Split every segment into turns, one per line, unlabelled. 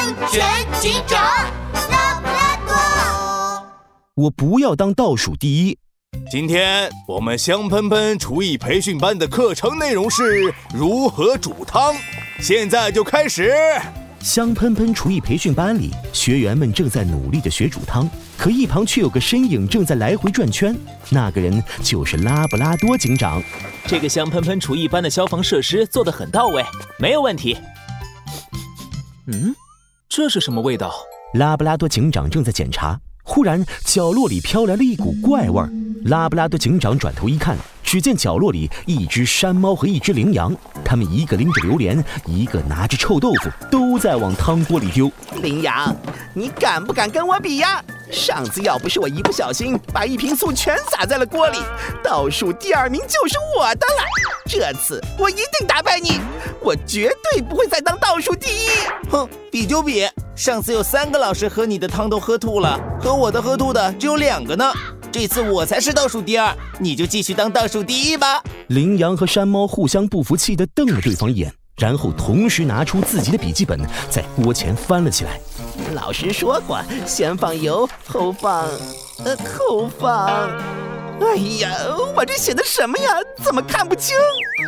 安全警长拉布拉多。
我不要当倒数第一。
今天我们香喷喷厨艺培训班的课程内容是如何煮汤，现在就开始。
香喷喷厨艺培训班里，学员们正在努力的学煮汤，可一旁却有个身影正在来回转圈，那个人就是拉布拉多警长。
这个香喷喷厨艺班的消防设施做得很到位，没有问题。嗯，这是什么味道？
拉布拉多警长正在检查，忽然角落里飘来了一股怪味儿。拉布拉多警长转头一看，只见角落里一只山猫和一只羚羊，它们一个拎着榴莲，一个拿着臭豆腐，都在往汤锅里丢。
羚羊，你敢不敢跟我比呀？上次要不是我一不小心把一瓶醋全洒在了锅里，倒数第二名就是我的了。这次我一定打败你，我绝对不会再当倒数第一。
哼，比就比，上次有三个老师喝你的汤都喝吐了，喝我的喝吐的只有两个呢。这次我才是倒数第二，你就继续当倒数第一吧。
羚羊和山猫互相不服气地瞪了对方一眼，然后同时拿出自己的笔记本，在锅前翻了起来。
老师说过，先放油，后放，呃，后放。哎呀，我这写的什么呀？怎么看不清？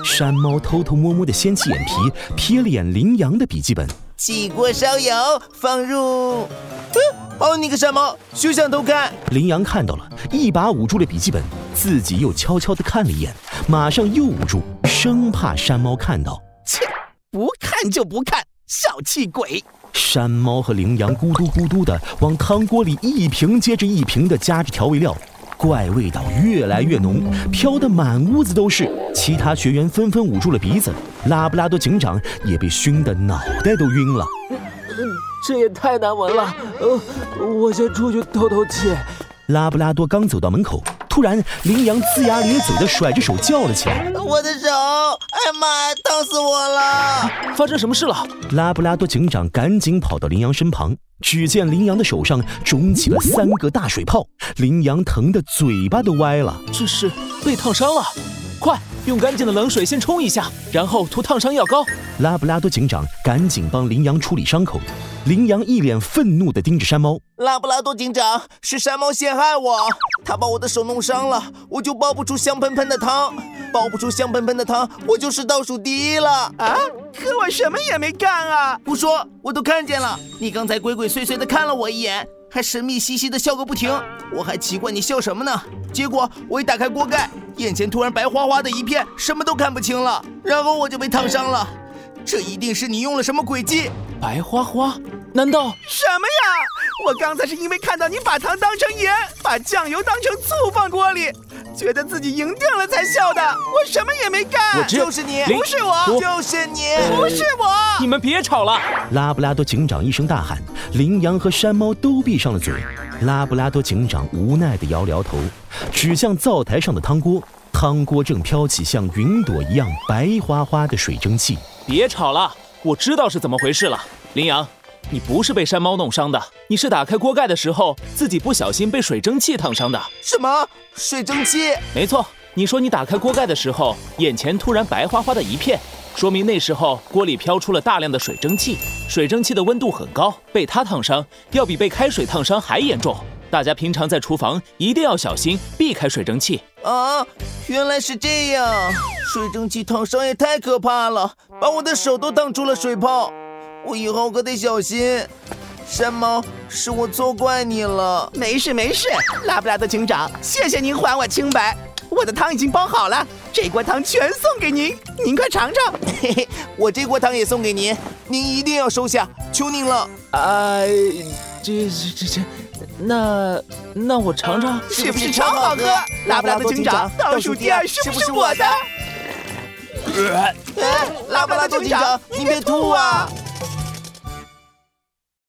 山猫偷偷摸摸地掀起眼皮，瞥了眼羚羊的笔记本。
起锅烧油，放入。哦，你个山猫，休想偷看！
羚羊看到了，一把捂住了笔记本，自己又悄悄地看了一眼，马上又捂住，生怕山猫看到。
切，不看就不看，小气鬼！
山猫和羚羊咕嘟咕嘟地往汤锅里一瓶接着一瓶地加着调味料，怪味道越来越浓，飘得满屋子都是。其他学员纷纷捂住了鼻子，拉布拉多警长也被熏得脑袋都晕了。
这也太难闻了，呃，我先出去透透气。
拉布拉多刚走到门口，突然羚羊龇牙咧嘴的甩着手叫了起来：“
我的手！哎妈，烫死我了！
发生什么事了？”
拉布拉多警长赶紧跑到羚羊身旁，只见羚羊的手上肿起了三个大水泡，羚羊疼得嘴巴都歪了。
这是被烫伤了，快用干净的冷水先冲一下，然后涂烫伤药膏。
拉布拉多警长赶紧帮羚羊处理伤口。羚羊一脸愤怒地盯着山猫。
拉布拉多警长，是山猫陷害我，他把我的手弄伤了，我就煲不出香喷喷的汤，煲不出香喷喷的汤，我就是倒数第一了啊！
可我什么也没干啊！
不说，我都看见了，你刚才鬼鬼祟祟的看了我一眼，还神秘兮兮的笑个不停，我还奇怪你笑什么呢。结果我一打开锅盖，眼前突然白花花的一片，什么都看不清了，然后我就被烫伤了。这一定是你用了什么诡计？
白花花？难道
什么呀？我刚才是因为看到你把糖当成盐，把酱油当成醋放锅里，觉得自己赢定了才笑的。我什么也没干。
我
就是你，
不是我，
就是你，
不是我。
你们别吵了！
拉布拉多警长一声大喊，羚羊和山猫都闭上了嘴。拉布拉多警长无奈地摇了摇头，指向灶台上的汤锅。汤锅正飘起像云朵一样白花花的水蒸气。
别吵了，我知道是怎么回事了。羚羊，你不是被山猫弄伤的，你是打开锅盖的时候自己不小心被水蒸气烫伤的。
什么水蒸气？
没错，你说你打开锅盖的时候，眼前突然白花花的一片，说明那时候锅里飘出了大量的水蒸气。水蒸气的温度很高，被它烫伤要比被开水烫伤还严重。大家平常在厨房一定要小心，避开水蒸气
啊！原来是这样，水蒸气烫伤也太可怕了，把我的手都烫出了水泡。我以后可得小心。山猫，是我错怪你了。
没事没事，拉布拉多警长，谢谢您还我清白。我的汤已经煲好了，这锅汤全送给您，您快尝尝。
嘿嘿，我这锅汤也送给您，您一定要收下，求您了。
哎，这这这这。那那我尝尝，
是不是超好喝？拉布拉多警长倒数第二是不是我的？
呃拉布拉多警长，你别吐啊！